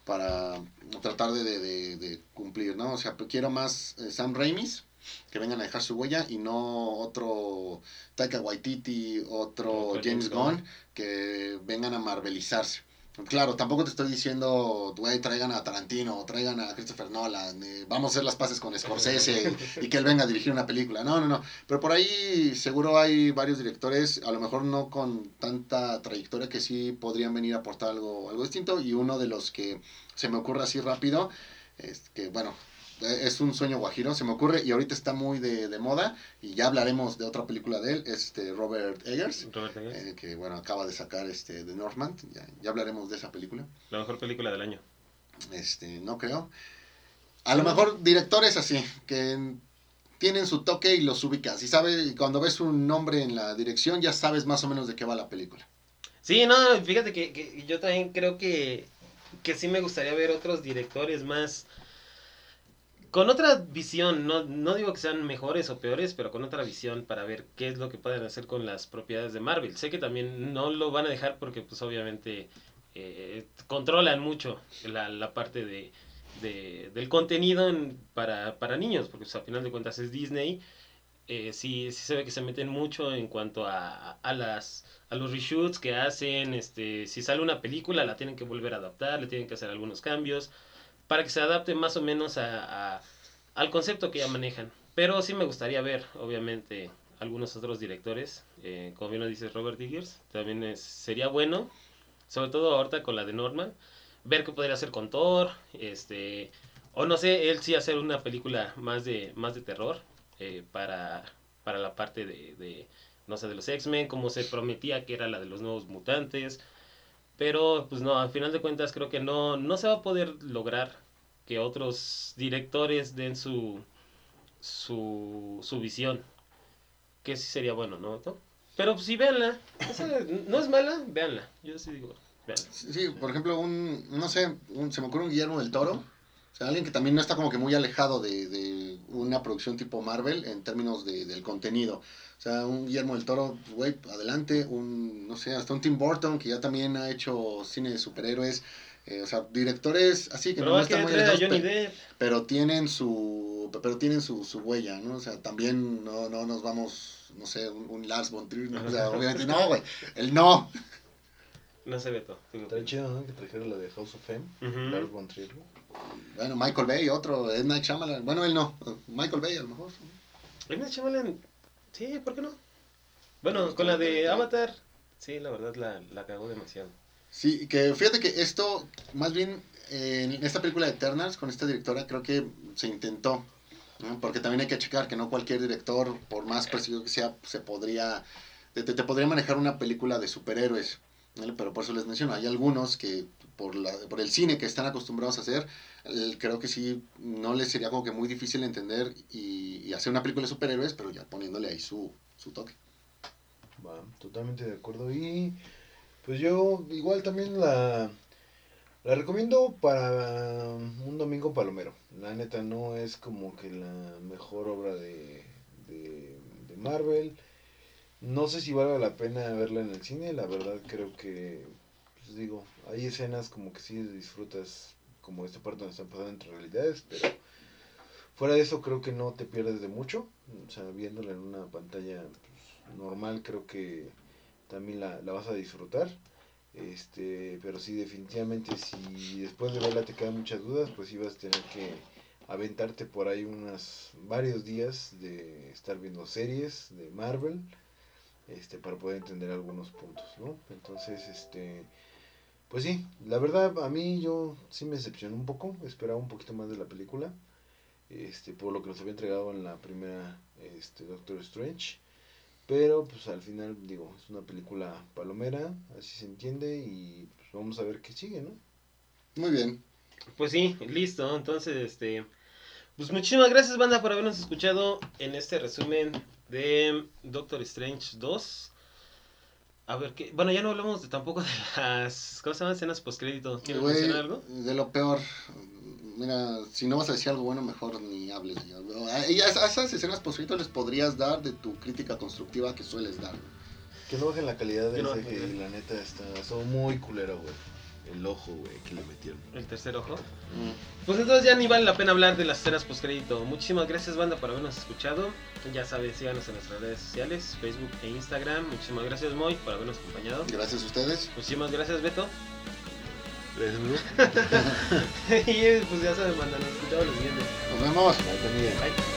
Speaker 1: para tratar de, de- de- cumplir, ¿no? O sea, quiero más eh, Sam Raimis que vengan a dejar su huella y no otro Taika Waititi, otro James Gunn que vengan a marvelizarse. Claro, tampoco te estoy diciendo, güey, traigan a Tarantino, traigan a Christopher Nolan, eh, vamos a hacer las paces con Scorsese y que él venga a dirigir una película. No, no, no. Pero por ahí seguro hay varios directores, a lo mejor no con tanta trayectoria, que sí podrían venir a aportar algo, algo distinto. Y uno de los que se me ocurre así rápido, es que bueno, es un sueño guajiro, se me ocurre y ahorita está muy de, de moda y ya hablaremos de otra película de él, este Robert Eggers.
Speaker 2: Robert Eggers,
Speaker 1: eh, que bueno, acaba de sacar este The Northman, ya, ya hablaremos de esa película.
Speaker 2: la mejor película del año.
Speaker 1: Este, no creo. A lo mejor directores así, que tienen su toque y los ubicas. Y sabe, y cuando ves un nombre en la dirección, ya sabes más o menos de qué va la película.
Speaker 2: Sí, no, fíjate que, que yo también creo que, que sí me gustaría ver otros directores más con otra visión, no, no digo que sean mejores o peores, pero con otra visión para ver qué es lo que pueden hacer con las propiedades de Marvel. Sé que también no lo van a dejar porque pues obviamente eh, controlan mucho la, la parte de, de- del contenido en- para, para niños, porque pues, a final de cuentas es Disney. Eh, sí, sí se ve que se meten mucho en cuanto a, a las a los reshoots que hacen, este, si sale una película la tienen que volver a adaptar, le tienen que hacer algunos cambios para que se adapte más o menos a, a- al concepto que ya manejan. Pero sí me gustaría ver, obviamente, algunos otros directores, eh, como bien lo dice Robert Eggers, también es- sería bueno, sobre todo ahorita con la de Norman, ver qué podría hacer con Thor, este, o no sé, él sí hacer una película más de, más de terror eh, para, para la parte de, de, no sé, de los X-Men, como se prometía que era la de los nuevos mutantes. Pero, pues no, al final de cuentas creo que no, no se va a poder lograr que otros directores den su, su, su visión. Que sí sería bueno, ¿no? Pero pues, sí, véanla. No es mala, véanla. Yo sí digo, véanla.
Speaker 1: Sí, por ejemplo, un, no sé, un- se me ocurre un Guillermo del Toro. O sea, alguien que también no está como que muy alejado de, de una producción tipo Marvel en términos de, del contenido. O sea, un Guillermo del Toro, pues, güey, adelante. Un, no sé, hasta un Tim Burton que ya también ha hecho cine de superhéroes. Eh, o sea, directores así que
Speaker 2: Pero
Speaker 1: no están muy alejados,
Speaker 2: Johnny
Speaker 1: pe-
Speaker 2: Depp.
Speaker 1: pero tienen su pero tienen su, su huella, ¿no? O sea, también no, no nos vamos, no sé, un, un Lars von Trier, ¿no? O sea, obviamente no, güey, el no.
Speaker 2: No se ve todo.
Speaker 3: Está chido, ¿no? Que trajeron la de House of Fame,
Speaker 2: Ujú.
Speaker 3: Lars von Trier.
Speaker 1: Bueno, Michael Bay, otro, es Night Shyamalan. Bueno, él no, Michael Bay a lo mejor.
Speaker 2: M. Night Shyamalan, sí, ¿por qué no? Bueno, con la de Avatar, sí, la verdad la, la cagó demasiado.
Speaker 1: Sí, que fíjate que esto, más bien, eh, en esta película de Eternals, con esta directora, creo que se intentó. ¿no? Porque también hay que checar que no cualquier director, por más prestigioso que sea, se podría, te, te- te podría manejar una película de superhéroes. ¿vale? Pero por eso les menciono, hay algunos que por, la, por el cine que están acostumbrados a hacer, creo que sí, no les sería como que muy difícil entender y, hacer una película de superhéroes, pero ya poniéndole ahí su, su toque.
Speaker 3: Va, totalmente de acuerdo. Y pues yo igual también la, la recomiendo para un domingo palomero. La neta no es como que la mejor obra de, de Marvel. No sé si vale la pena verla en el cine. La verdad creo que, pues digo, hay escenas como que sí disfrutas como esta parte donde están pasando entre realidades, pero fuera de eso creo que no te pierdes de mucho. O sea, viéndola en una pantalla pues, normal creo que también la, la vas a disfrutar. Este, pero sí, definitivamente, si después de verla te quedan muchas dudas, pues sí vas a tener que aventarte por ahí unas varios días de estar viendo series de Marvel, este, para poder entender algunos puntos, ¿no? Entonces, este, pues sí, la verdad a mí yo sí me decepcionó un poco, esperaba un poquito más de la película, este, por lo que nos había entregado en la primera, este, Doctor Strange. Pero pues al final digo, es una película palomera, así se entiende y pues, vamos a ver qué sigue, ¿no?
Speaker 1: Muy bien.
Speaker 2: Pues sí, listo. Entonces, este. Pues muchísimas gracias, banda, por habernos escuchado en este resumen de Doctor Strange 2. A ver, ¿qué? Bueno, ya no hablamos de, tampoco de las. ¿Cómo se llaman? Escenas postcrédito. ¿Quieres
Speaker 1: Güey,
Speaker 2: mencionar algo?
Speaker 1: De lo peor. Mira, si no vas a decir algo bueno, mejor ni hables. ya. A ellas- a esas escenas post les podrías dar de tu crítica constructiva que sueles dar.
Speaker 3: Que no bajen la calidad de
Speaker 2: Que no
Speaker 3: ese que la neta está, estuvo muy culero, güey. El ojo, güey, que le metieron.
Speaker 2: El tercer ojo.
Speaker 1: Mm.
Speaker 2: Pues entonces ya ni vale la pena hablar de las escenas postcrédito. Muchísimas gracias, banda, por habernos escuchado. Ya saben, síganos en nuestras redes sociales, Facebook e Instagram. Muchísimas gracias, Moy, por habernos acompañado.
Speaker 1: Gracias a ustedes.
Speaker 2: Muchísimas gracias, Beto.
Speaker 3: Gracias,
Speaker 2: y pues ya saben, banda, nos escuchamos los siguientes.
Speaker 1: Nos vemos.
Speaker 3: Bye, también.
Speaker 2: Bye.